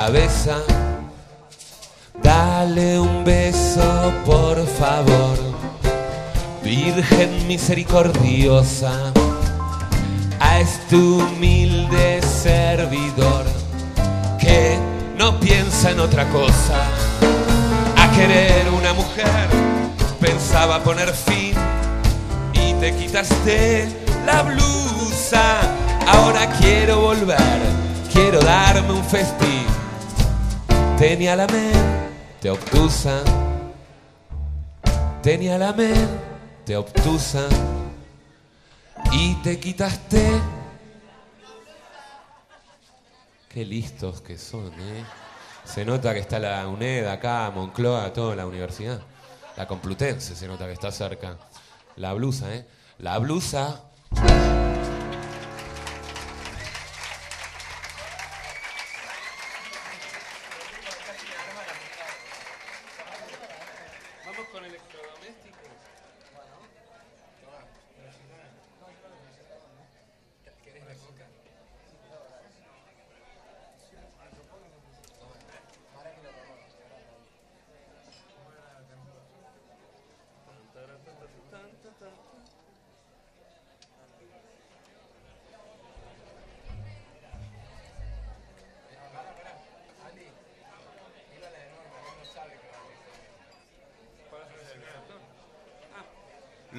cabeza. Dale un beso, por favor, Virgen misericordiosa, a este humilde servidor que no piensa en otra cosa. A querer una mujer, pensaba poner fin y te quitaste la blusa. Ahora quiero volver, quiero darme un festín. Tenía la mente obtusa, tenía la mente obtusa y te quitaste. Qué listos que son, ¿eh? Se nota que está la UNED acá, Moncloa, toda la universidad. La Complutense se nota que está cerca. La blusa, ¿eh? La blusa.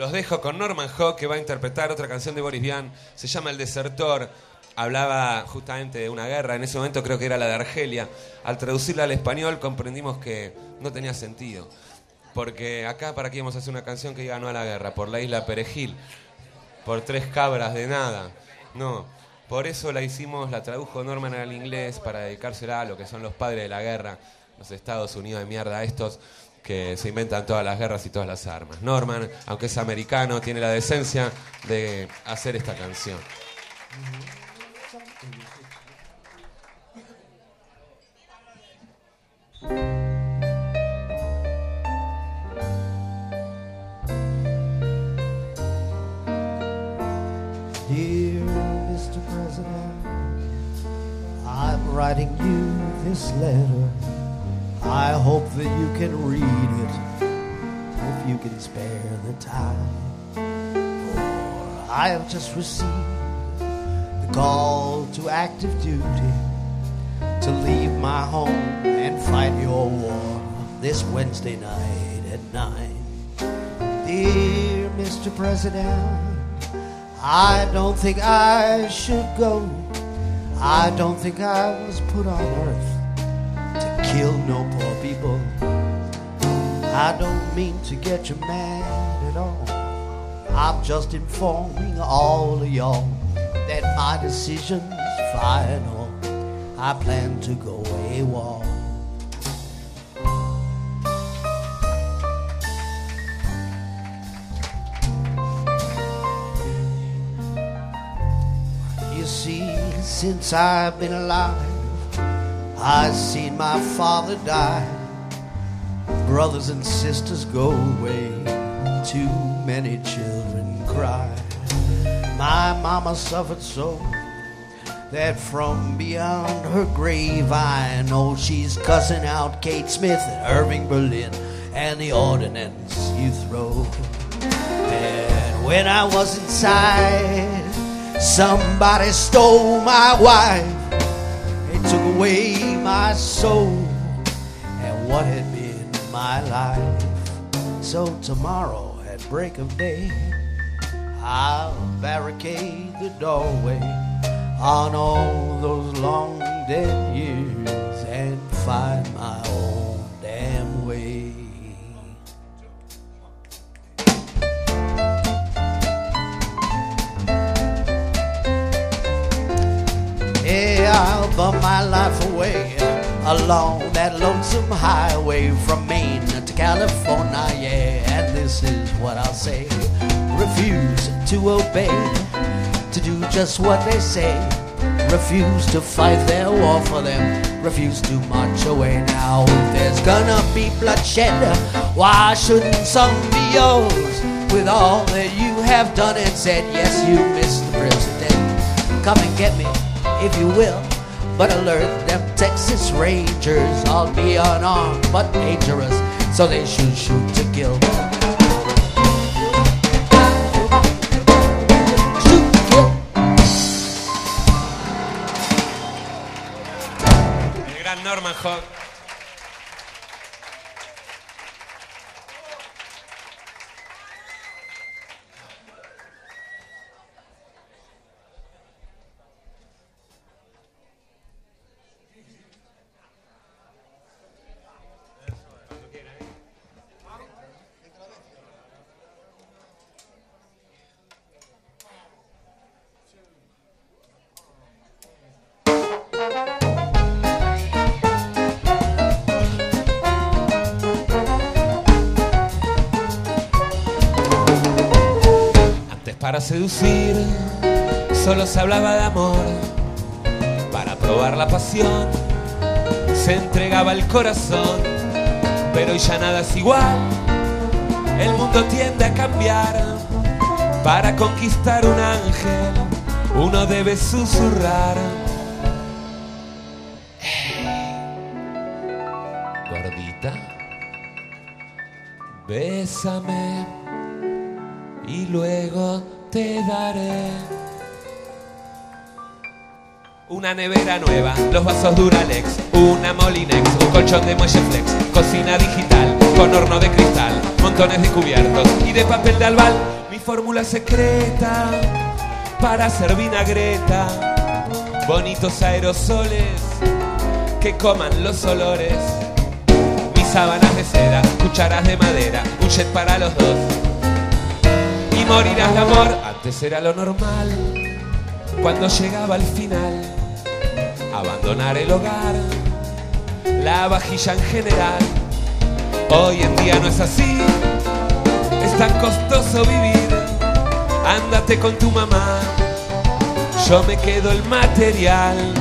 Los dejo con Norman Hawk, que va a interpretar otra canción de Boris Vian. Se llama El Desertor. Hablaba justamente de una guerra. En ese momento creo que era la de Argelia. Al traducirla al español comprendimos que no tenía sentido. Porque acá, ¿para qué íbamos a hacer una canción que ganó a la guerra? Por la isla Perejil. Por tres cabras de nada. No. Por eso la hicimos, la tradujo Norman al inglés para dedicársela a lo que son los padres de la guerra. Los Estados Unidos de mierda, estos que se inventan todas las guerras y todas las armas. Norman, aunque es americano, tiene la decencia de hacer esta canción. Mr. President, I'm writing you this letter. I hope that you can read it if you can spare the time. For I have just received the call to active duty to leave my home and fight your war this Wednesday night at nine. Dear Mr. President, I don't think I should go. I don't think I was put on earth kill no poor people. I don't mean to get you mad at all. I'm just informing all of y'all that my decision's final. I plan to go AWOL. You see, since I've been alive, I've seen my father die. Brothers and sisters go away, too many children cry. My mama suffered so that from beyond her grave I know she's cussing out Kate Smith and Irving Berlin and the ordinance you throw. And when I was inside, somebody stole my wife. Took away my soul and what had been my life. So tomorrow at break of day, I'll barricade the doorway on all those long dead years and find my own Yeah, my life away along that lonesome highway from Maine to California. Yeah, and this is what I'll say refuse to obey, to do just what they say, refuse to fight their war for them, refuse to march away. Now, if there's gonna be bloodshed, why shouldn't some be yours? With all that you have done and said, yes, you, Mr. President, come and get me if you will. But alert, them Texas Rangers all be unarmed but dangerous, so they should shoot to kill. Norman Hawk. Seducir solo se hablaba de amor. Para probar la pasión se entregaba el corazón. Pero hoy ya nada es igual. El mundo tiende a cambiar. Para conquistar un ángel uno debe susurrar. Gordita, bésame y luego te daré una nevera nueva, los vasos Duralex, una Molinex, un colchón de muelle flex, cocina digital con horno de cristal, montones de cubiertos y de papel de albal. Mi fórmula secreta para hacer vinagreta, bonitos aerosoles que coman los olores. Mis sábanas de seda, cucharas de madera, un jet para los dos y morirás de amor. Antes era lo normal, cuando llegaba al final, abandonar el hogar, la vajilla en general. Hoy en día no es así, es tan costoso vivir. Ándate con tu mamá, yo me quedo el material.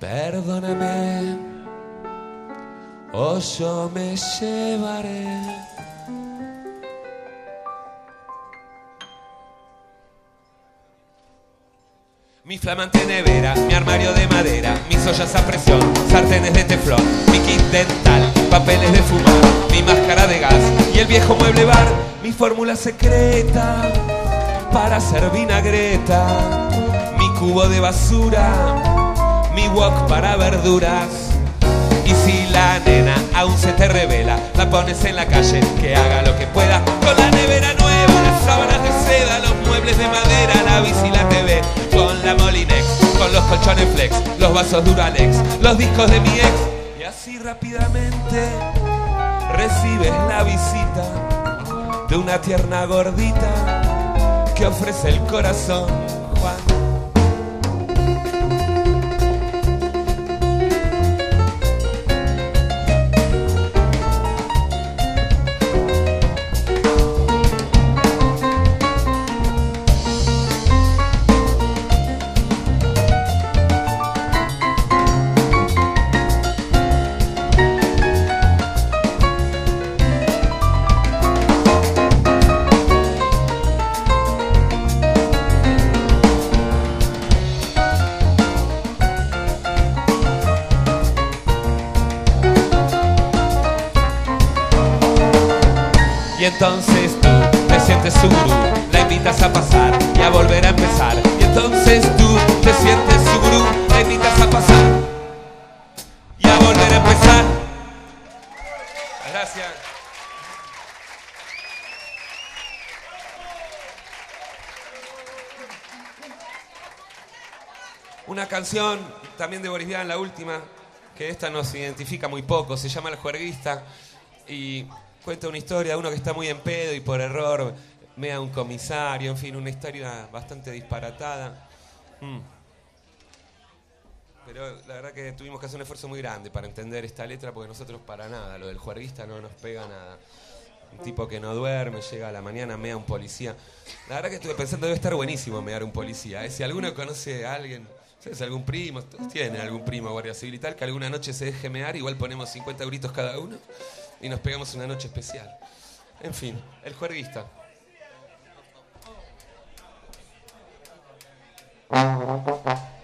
Perdóname, o yo me llevaré. Mi flamante nevera, mi armario de madera, mis ollas a presión, sartenes de teflón, mi kit dental, papeles de fumar, mi máscara de gas y el viejo mueble bar, mi fórmula secreta para hacer vinagreta, mi cubo de basura, mi wok para verduras. Y si la nena aún se te revela, la pones en la calle, que haga lo que pueda. Con la nevera nueva, las sábanas de seda, los muebles de madera, la bici la TV. Con la Molinex, con los colchones flex, los vasos Duralex, los discos de mi ex. Y así rápidamente recibes la visita de una tierna gordita que ofrece el corazón, Juan. Entonces tú te sientes su gurú, la invitas a pasar y a volver a empezar. Y entonces tú te sientes su gurú, la invitas a pasar y a volver a empezar. Gracias. Una canción también de Boris Vian, la última, que esta nos identifica muy poco, se llama El Juerguista y cuenta una historia de uno que está muy en pedo y por error mea un comisario, en fin, una historia bastante disparatada. Mm. Pero la verdad que tuvimos que hacer un esfuerzo muy grande para entender esta letra porque nosotros para nada, lo del juerguista no nos pega nada. Un tipo que no duerme, llega a la mañana, mea un policía. La verdad que estuve pensando, debe estar buenísimo mear un policía. ¿eh? Si alguno conoce a alguien, ¿sabes? Algún primo, tienen algún primo guardia civil y tal, que alguna noche se deje mear, igual ponemos 50 gritos cada uno y nos pegamos una noche especial. En fin, el juerguista.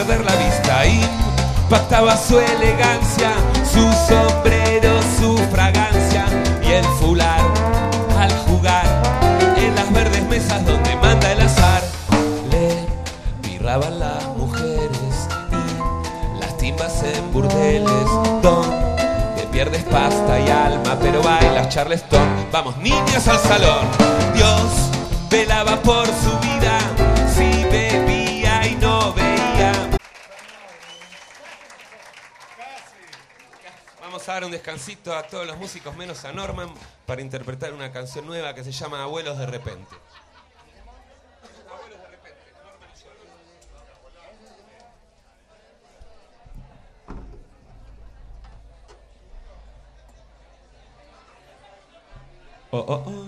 perder la vista. Impactaba su elegancia, su sombrero, su fragancia y el fular al jugar en las verdes mesas donde manda el azar. Le birraban las mujeres y las timbas en burdeles donde pierdes pasta y alma, pero bailas Charleston. Vamos, niñas al salón. Dios velaba por su vida, Vamos a dar un descansito a todos los músicos menos a Norman para interpretar una canción nueva que se llama Abuelos de repente. Oh, oh, oh.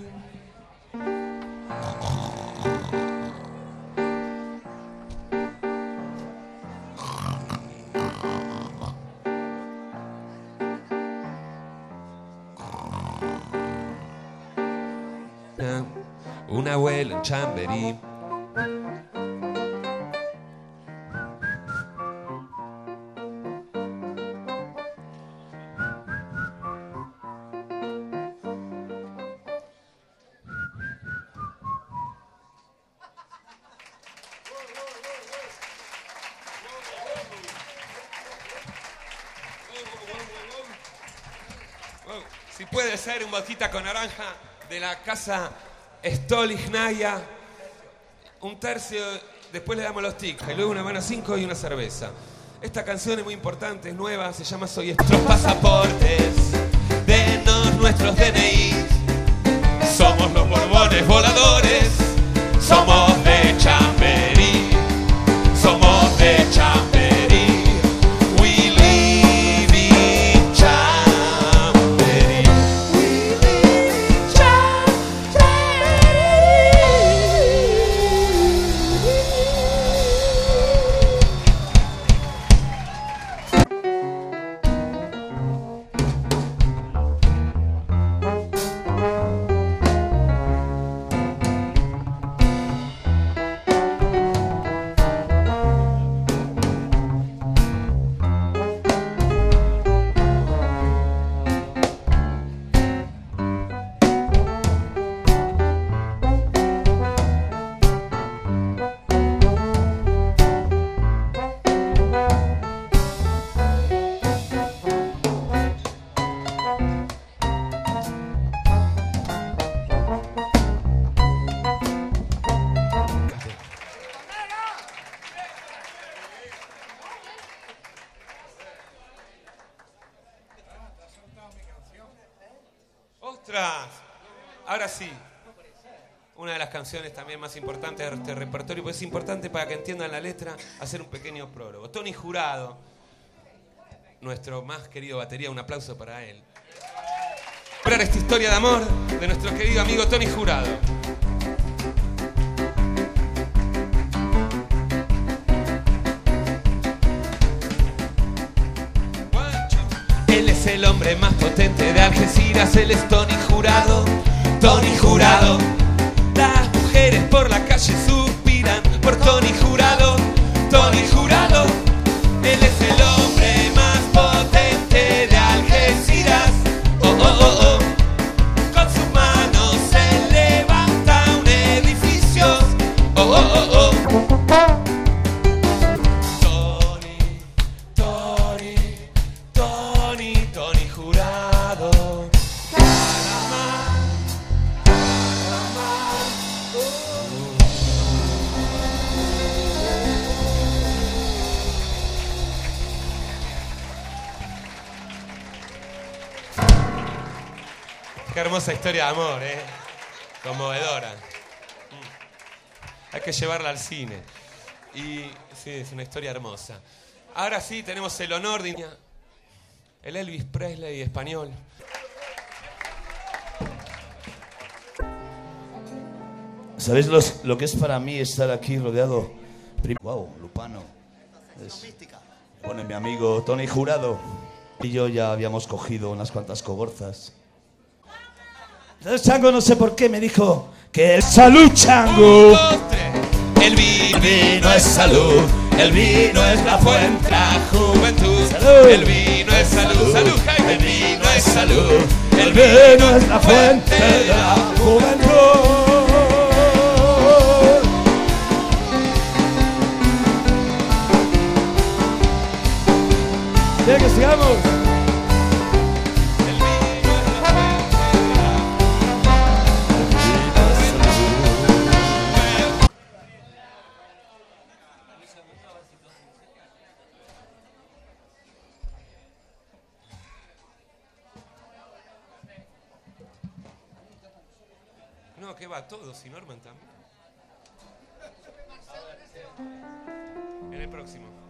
Boquita con naranja de la casa Stolignaya, un tercio, después le damos los tics, y luego una mano cinco y una cerveza. Esta canción es muy importante, es nueva, se llama Soy Nuestros pasaportes, denos nuestros DNI. Somos los borbones voladores, somos Ahora sí. Una de las canciones también más importantes de este repertorio, pues es importante para que entiendan la letra, hacer un pequeño prólogo. Tony Jurado, nuestro más querido batería, un aplauso para él. Para esta historia de amor de nuestro querido amigo Tony Jurado. Él es el hombre más potente Algeciras, él es Tony Jurado, Tony Jurado. Las mujeres por la calle Qué hermosa historia de amor, ¿eh? Conmovedora. Hay que llevarla al cine. Y sí, es una historia hermosa. Ahora sí, tenemos el honor de... El Elvis Presley español. ¿Sabéis lo que es para mí estar aquí rodeado? Wow, Lupano. Es- mi amigo Tony Jurado. Y yo ya habíamos cogido unas cuantas cogorzas. Entonces Chango no sé por qué me dijo que el salud Chango. El vino, es salud, el vino es la fuente. la juventud. Salud. El vino es salud. Salud, Jaime. El vino es salud. El vino es la fuente de la juventud. ¿Quiere que sigamos? No, que va todos y Norman también. En el próximo.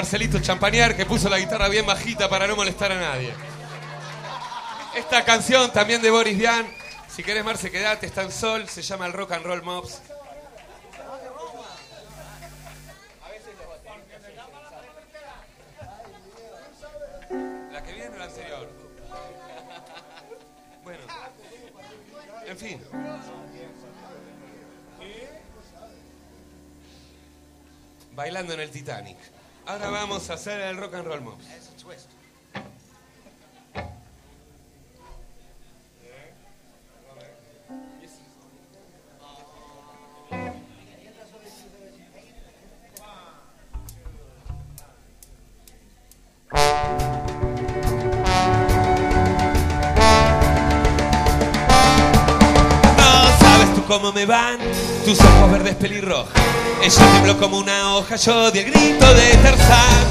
Marcelito Champañar que puso la guitarra bien bajita para no molestar a nadie. Esta canción también de Boris Dian, si querés Marce quedate, está en sol, se llama el Rock and Roll Mobs. La que viene o la anterior. Bueno, en fin. Bailando en el Titanic. Ahora vamos a hacer el rock and roll mob. No sabes tú cómo me van tus ojos verdes pelirrojos. Ella tembló como una hoja, yo di el grito de Tarzán.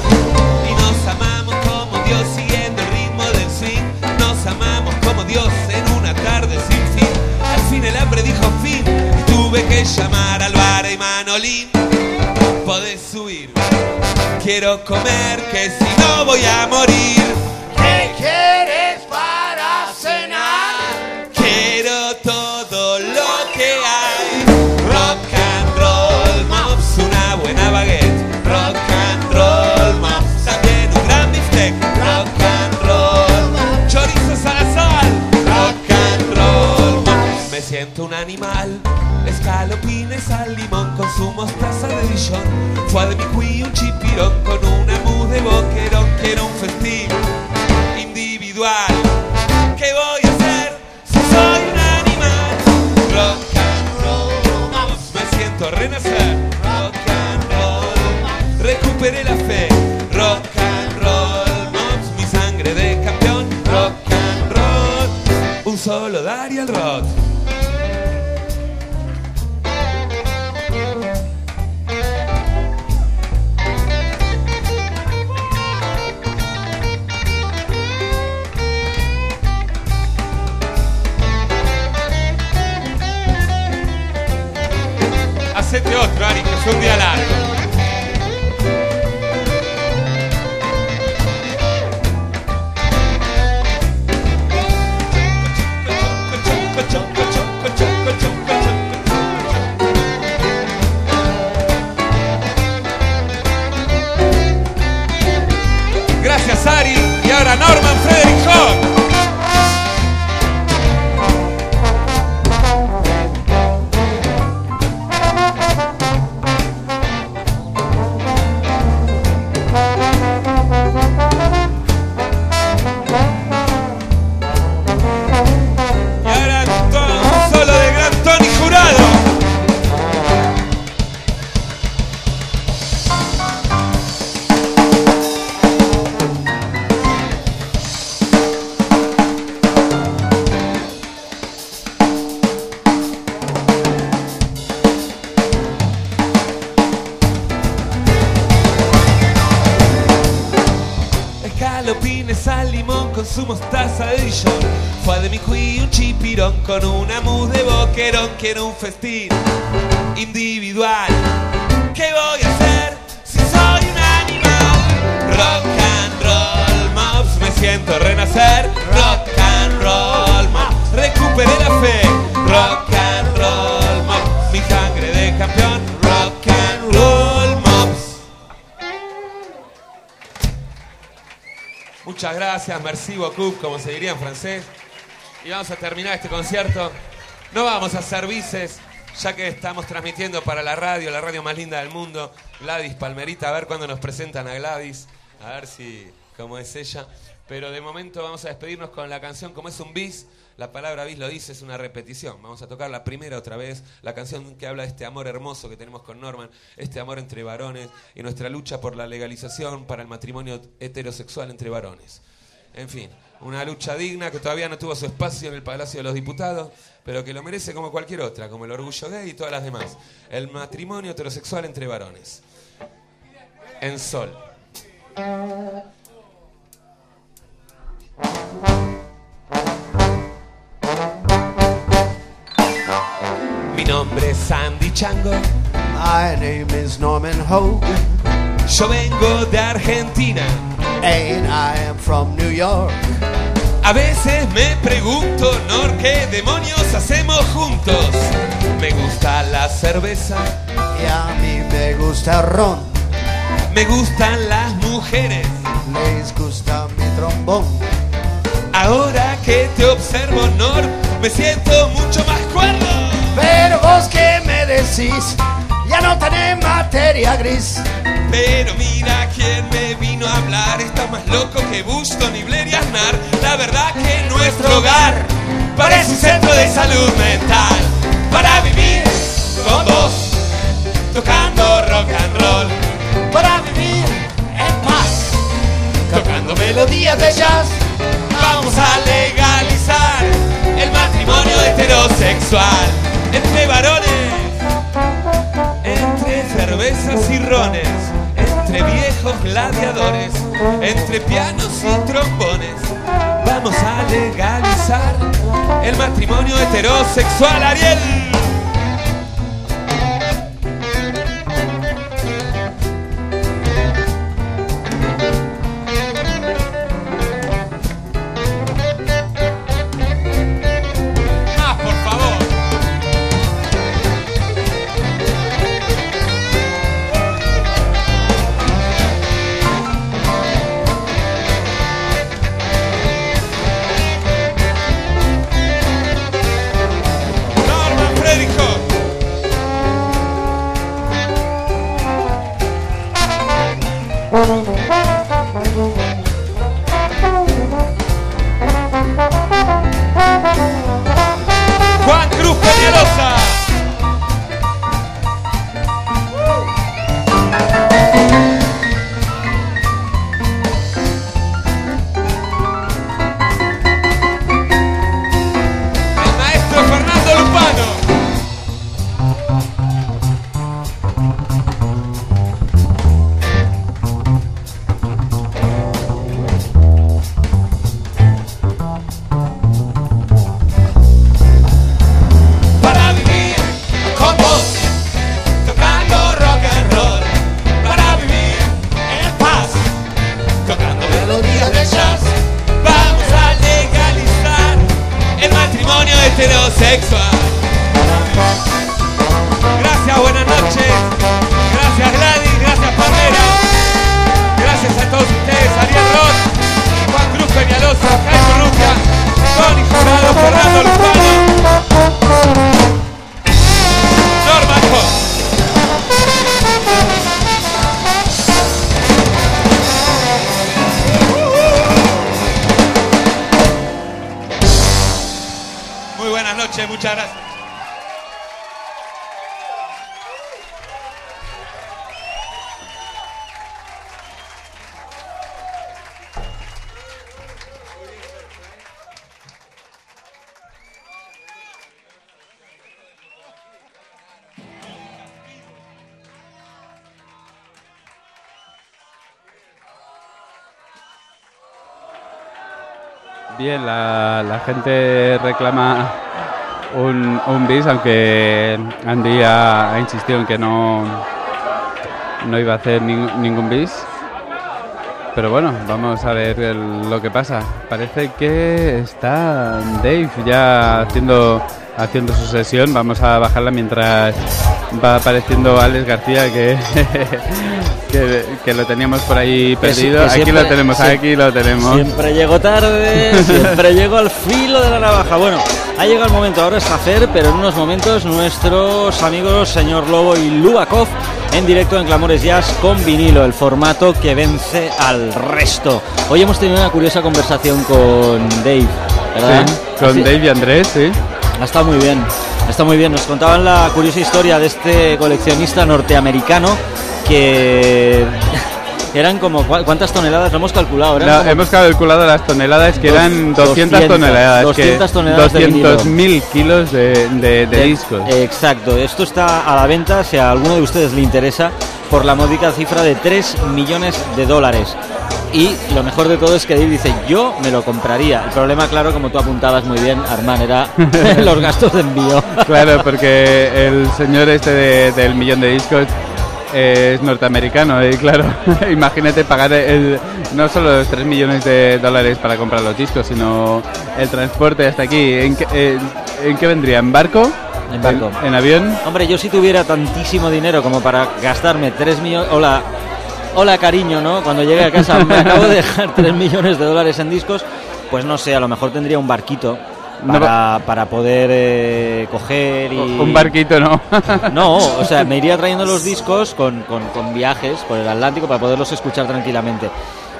Y nos amamos como Dios siguiendo el ritmo del swing. Nos amamos como Dios en una tarde sin fin. Al fin el hambre dijo fin. Y tuve que llamar al bar y Manolín. Podés subir. Quiero comer, que si no voy a morir. animal escalofrío. Festín individual. ¿Qué voy a hacer si soy un animal? Rock and roll, mops, me siento renacer. Rock and roll, mops, recuperé la fe. Rock and roll, mops, mi sangre de campeón. Rock and roll, mops. Muchas gracias, merci beaucoup, como se diría en francés. Y vamos a terminar este concierto. No vamos a hacer bices, ya que estamos transmitiendo para la radio, la radio más linda del mundo, Gladys Palmerita, a ver cuándo nos presentan a Gladys, a ver si cómo es ella. Pero de momento vamos a despedirnos con la canción Como es un bis. La palabra bis lo dice, es una repetición. Vamos a tocar la primera otra vez, la canción que habla de este amor hermoso que tenemos con Norman, este amor entre varones y nuestra lucha por la legalización para el matrimonio heterosexual entre varones. En fin, una lucha digna que todavía no tuvo su espacio en el Palacio de los Diputados, pero que lo merece como cualquier otra, como el orgullo gay y todas las demás. El matrimonio heterosexual entre varones. En sol. Mi nombre es Andy Chango, My name is Norman Hogan, yo vengo de Argentina. and I am from New York. A veces me pregunto, Nor, ¿qué demonios hacemos juntos? Me gusta la cerveza, Y a mí me gusta ron, me gustan las mujeres. les gusta mi trombón. Ahora que te observo, Nor, me siento mucho más cuerdo. Pero vos que me decís, ya no tenés materia gris. Pero mira quién me vino a hablar, está más loco que Bushton y Blair y Aznar. La verdad que nuestro hogar parece un centro de salud mental para vivir con vos, tocando rock and roll, Para vivir en paz, tocando melodías de jazz. Vamos a legalizar el matrimonio heterosexual entre varones, cervezas y rones, entre viejos gladiadores, entre pianos y trombones. Vamos a legalizar el matrimonio heterosexual, Ariel. Heterosexual. Gracias, buenas noches. Gracias Gladys, gracias Palmera. Gracias a todos ustedes, Ariel Roth, Juan Cruz Peñalosa, Jaime Rubia, Tony Jurado, Fernando Lupano. Bien, la, gente reclama un, un bis, aunque Andy ha, ha insistido en que no, no iba a hacer ning- ningún bis. Pero bueno, vamos a ver el- lo que pasa. Parece que está Dave ya haciendo, haciendo su sesión. Vamos a bajarla mientras va apareciendo Alex García, que, que, que lo teníamos por ahí perdido. que aquí lo tenemos, aquí lo tenemos. Siempre llego tarde, siempre llego al filo de la navaja. Bueno, ha llegado el momento, ahora es hacer, pero en unos momentos nuestros amigos señor Lobo y Lubakov en directo en Clamores Jazz con vinilo, el formato que vence al resto. Hoy hemos tenido una curiosa conversación con Dave, ¿verdad? Sí, con Así- Dave y Andrés, sí. Ha estado muy bien, está muy bien. Nos contaban la curiosa historia de este coleccionista norteamericano que eran como ¿cu- cuántas toneladas, lo hemos calculado, No, hemos calculado las toneladas que Dos- eran 200, 200, toneladas. 200 que toneladas de vinilo. 200.000 kilos de, de- de discos. Exacto, esto está a la venta, si a alguno de ustedes le interesa, por la módica cifra de 3 millones de dólares. Y lo mejor de todo es que Dave dice, yo me lo compraría. El problema, claro, como tú apuntabas muy bien, Armán, era los gastos de envío. Claro, porque el señor este de- del millón de discos es norteamericano y claro, imagínate pagar el, no solo los 3 millones de dólares para comprar los discos, sino el transporte hasta aquí. ¿En qué, eh, ¿en qué vendría? ¿En barco? En barco. ¿En, en avión? Hombre, yo si tuviera tantísimo dinero como para gastarme 3 millones... Hola, hola cariño, ¿no? Cuando llegue a casa me acabo de dejar 3 millones de dólares en discos, pues no sé, a lo mejor tendría un barquito para, para poder eh, coger y... Un barquito, ¿no? No, o sea, me iría trayendo los discos con, con- con viajes por el Atlántico para poderlos escuchar tranquilamente.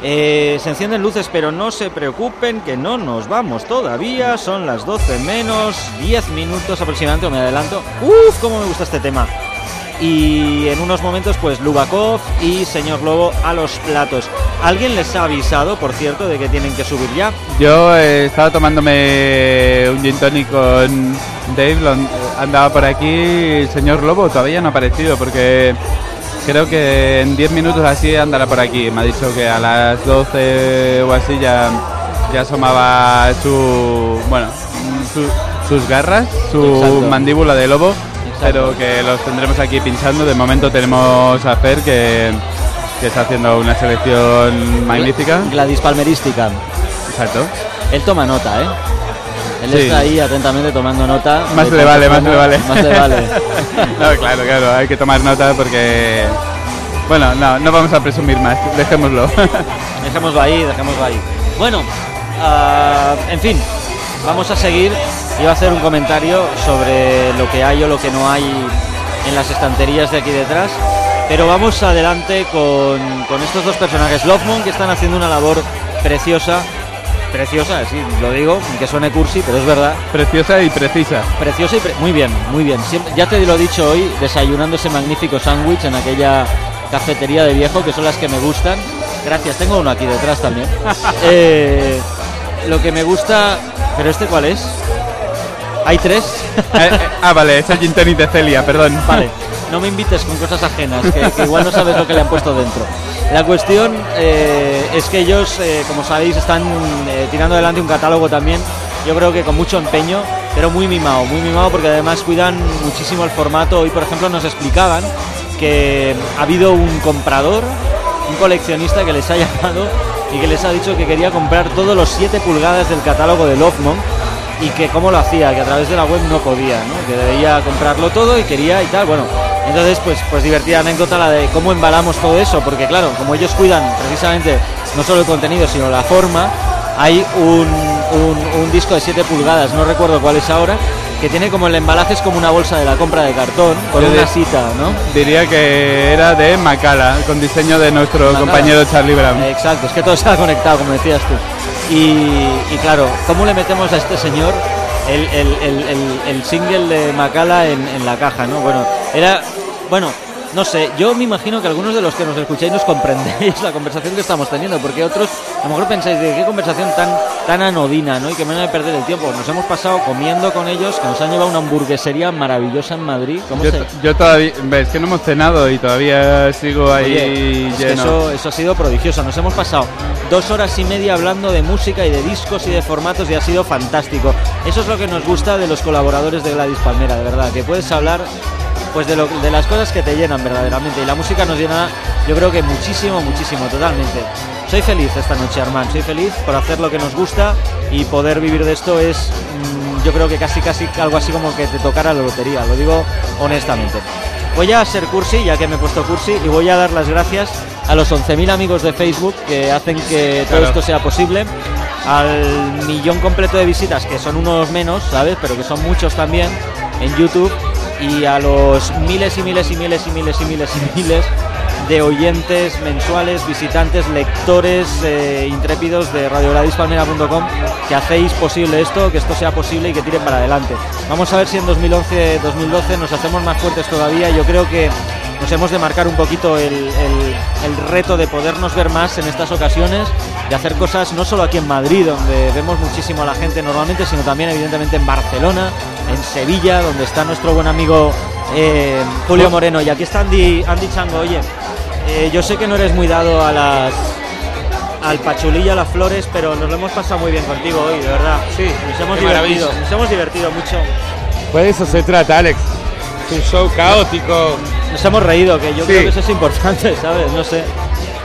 Eh, se encienden luces, pero no se preocupen que no nos vamos todavía. Son las 12 menos 10 minutos aproximadamente, o me adelanto. Uf, cómo me gusta este tema. Y en unos momentos, pues Lubakov y Señor Lobo a los platos. ¿Alguien les ha avisado, por cierto, de que tienen que subir ya? Yo eh, estaba tomándome un gin tonic con Dave, andaba por aquí, el señor Lobo todavía no ha aparecido porque creo que en 10 minutos así andará por aquí. Me ha dicho que a las 12 o así ya, ya asomaba su, bueno, su- sus garras, su Exacto. mandíbula de lobo. Pero que los tendremos aquí pinchando. De momento tenemos a Fer que, que está haciendo una selección magnífica. Gladys Palmerística. Exacto. Él toma nota, ¿eh? Él Sí. está ahí atentamente tomando nota. Más le vale, más le vale. Más le vale. no, claro, claro, hay que tomar nota porque... Bueno, no, no vamos a presumir más, dejémoslo. Dejémoslo ahí, dejémoslo ahí. Bueno, ah, en fin, vamos a seguir. Iba a hacer un comentario sobre lo que hay o lo que no hay en las estanterías de aquí detrás. Pero vamos adelante con, con estos dos personajes. Lovemon, que están haciendo una labor preciosa. Preciosa, sí, lo digo, que suene cursi, pero es verdad. Preciosa y precisa. Preciosa y pre- muy bien, muy bien. Siempre- ya te lo he dicho hoy, desayunando ese magnífico sándwich en aquella cafetería de viejo, que son las que me gustan. Gracias, tengo uno aquí detrás también. Eh, lo que me gusta, pero este cuál es? Hay tres. Eh, eh, ah, vale, es el gin tonic de Celia, perdón. Vale, no me invites con cosas ajenas, que, que igual no sabes lo que le han puesto dentro. La cuestión eh, es que ellos, eh, como sabéis, están tirando adelante un catálogo también, yo creo que con mucho empeño, pero muy mimado, muy mimado porque además cuidan muchísimo el formato. Hoy, por ejemplo, nos explicaban que ha habido un comprador, un coleccionista que les ha llamado y que les ha dicho que quería comprar todos los 7 pulgadas del catálogo de Lovemon y que cómo lo hacía, que a través de la web no podía, ¿no? que debía comprarlo todo y quería y tal, bueno, entonces pues, pues divertida anécdota la de cómo embalamos todo eso, porque claro, como ellos cuidan precisamente no solo el contenido, sino la forma, hay un, un- un disco de 7 pulgadas, no recuerdo cuál es ahora, que tiene como el embalaje es como una bolsa de la compra de cartón, con Yo una cita, ¿no? Diría que era de Macala, con diseño de nuestro Macala. compañero Charlie Brown. Exacto, es que todo está conectado, como decías tú. Y, claro, ¿cómo le metemos a este señor el, el- el- el- el single de Macala en, en la caja, no? Bueno, era. Bueno, no sé, yo me imagino que algunos de los que nos escucháis nos comprendéis la conversación que estamos teniendo, porque otros a lo mejor pensáis de qué conversación tan, tan anodina, ¿no? Y que me van a perder el tiempo. Nos hemos pasado comiendo con ellos, que nos han llevado una hamburguesería maravillosa en Madrid. ¿Cómo Yo, se- yo todavía, ves que no hemos cenado y todavía sigo ahí Oye, es que lleno. eso, eso ha sido prodigioso. Nos hemos pasado dos horas y media hablando de música y de discos y de formatos y ha sido fantástico. Eso es lo que nos gusta de los colaboradores de Gladys Palmera, de verdad, que puedes hablar pues de, lo- de las cosas que te llenan verdaderamente y la música nos llena yo creo que muchísimo, muchísimo, totalmente. Soy feliz esta noche, Armand, soy feliz por hacer lo que nos gusta y poder vivir de esto es mm, yo creo que casi casi algo así como que te tocara la lotería, lo digo honestamente. Voy a ser cursi, ya que me he puesto cursi, y voy a dar las gracias a los 11.000 amigos de Facebook que hacen que todo Claro. esto sea posible, al millón completo de visitas, que son unos menos, ¿sabes? Pero que son muchos también en YouTube, y a los miles y miles y miles y miles y miles y miles de oyentes mensuales, visitantes, lectores eh, intrépidos de radiogladispalmera.com que hacéis posible esto, que esto sea posible y que tiren para adelante. Vamos a ver si en 2011-2012 nos hacemos más fuertes todavía. Yo creo que nos hemos de marcar un poquito el, el- el reto de podernos ver más en estas ocasiones, de hacer cosas no solo aquí en Madrid, donde vemos muchísimo a la gente normalmente, sino también evidentemente en Barcelona, en Sevilla, donde está nuestro buen amigo eh, Julio Moreno. Y aquí está Andy, Andy Chango. Oye, eh, yo sé que no eres muy dado a las al pachulillo, a las flores, pero nos lo hemos pasado muy bien contigo hoy, de verdad. Sí, nos hemos divertido, maravilla. nos hemos divertido mucho. Pues eso se trata, Alex. Es un show caótico. Nos hemos reído, que yo Sí. creo que eso es importante, ¿sabes? No sé.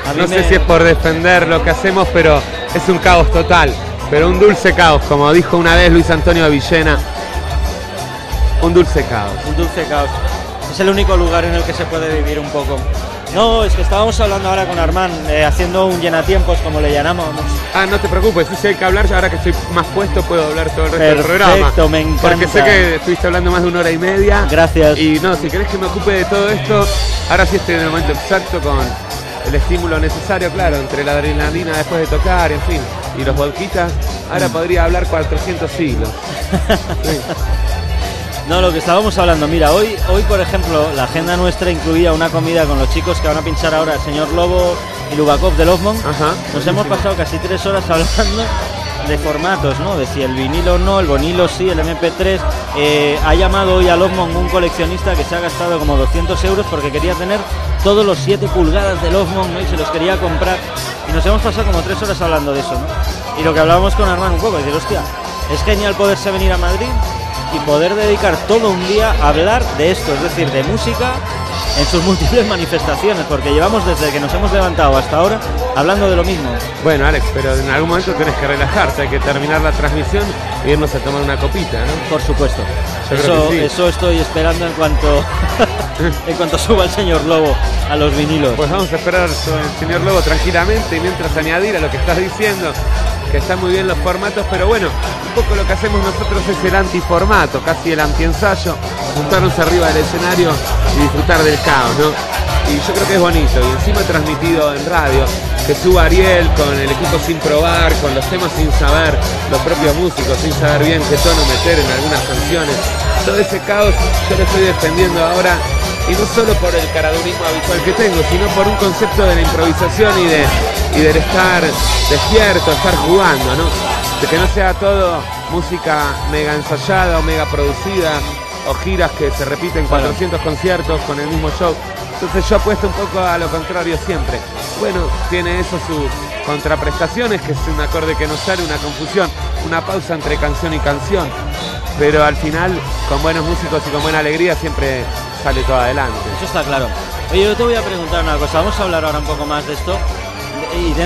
A No sé me- si es por defender lo que hacemos, pero es un caos total. Pero un dulce caos, como dijo una vez Luis Antonio Villena. Un dulce caos. Un dulce caos. Es el único lugar en el que se puede vivir un poco. No, es que estábamos hablando ahora con Armand, eh, haciendo un llenatiempos, como le llamamos. Ah, no te preocupes, si hay que hablar, ahora que estoy más puesto puedo hablar todo el resto del programa. Perfecto, me encanta. Porque sé que estuviste hablando más de una hora y media. Gracias. Y no, si querés que me ocupe de todo esto, ahora sí estoy en el momento exacto con el estímulo necesario, claro, entre la adrenalina después de tocar, en fin, y los volquitas. Ahora podría hablar 400 siglos. Sí. No, lo que estábamos hablando, mira, hoy, hoy por ejemplo, la agenda nuestra incluía una comida con los chicos que van a pinchar ahora el señor Lobo y Lubakov de Lovmon. Ajá. Nos hemos pasado casi tres horas hablando de formatos, ¿no? De si el vinilo no, el bonilo sí, el MP3. Eh, ha llamado hoy a Lovmon un coleccionista que se ha gastado como 200 euros porque quería tener todos los 7 pulgadas de Lovmon ¿no? y se los quería comprar. Y nos hemos pasado como tres horas hablando de eso, ¿no? Y lo que hablábamos con Armando un poco, es decir, hostia, es genial poderse venir a Madrid y poder dedicar todo un día a hablar de esto, es decir, de música en sus múltiples manifestaciones, porque llevamos desde que nos hemos levantado hasta ahora hablando de lo mismo. Bueno, Alex, pero en algún momento tenés que relajarte, hay que terminar la transmisión e irnos a tomar una copita, ¿no? Por supuesto. Yo Eso, sí. eso estoy esperando en cuanto en cuanto suba el señor Lobo a los vinilos. Pues vamos a esperar el señor Lobo tranquilamente y mientras añadir a lo que estás diciendo, que están muy bien los formatos, pero bueno, un poco lo que hacemos nosotros es el antiformato, casi el antiensayo, juntarnos arriba del escenario y disfrutar del caos, ¿no? Y yo creo que es bonito, y encima transmitido en radio, que suba Ariel con el equipo sin probar, con los temas sin saber, los propios músicos sin saber bien qué tono meter en algunas canciones. Todo ese caos yo lo estoy defendiendo ahora y no solo por el caradurismo habitual que tengo, sino por un concepto de la improvisación y, de, y del estar despierto, estar jugando, ¿no? De que no sea todo música mega ensayada o mega producida o giras que se repiten 400 conciertos con el mismo show. Entonces yo apuesto un poco a lo contrario siempre. Bueno, tiene eso sus contraprestaciones, que es un acorde que no sale, una confusión, una pausa entre canción y canción. Pero al final, con buenos músicos y con buena alegría, siempre sale todo adelante. Eso está claro. Oye, yo te voy a preguntar una cosa. Vamos a hablar ahora un poco más de esto. Y de-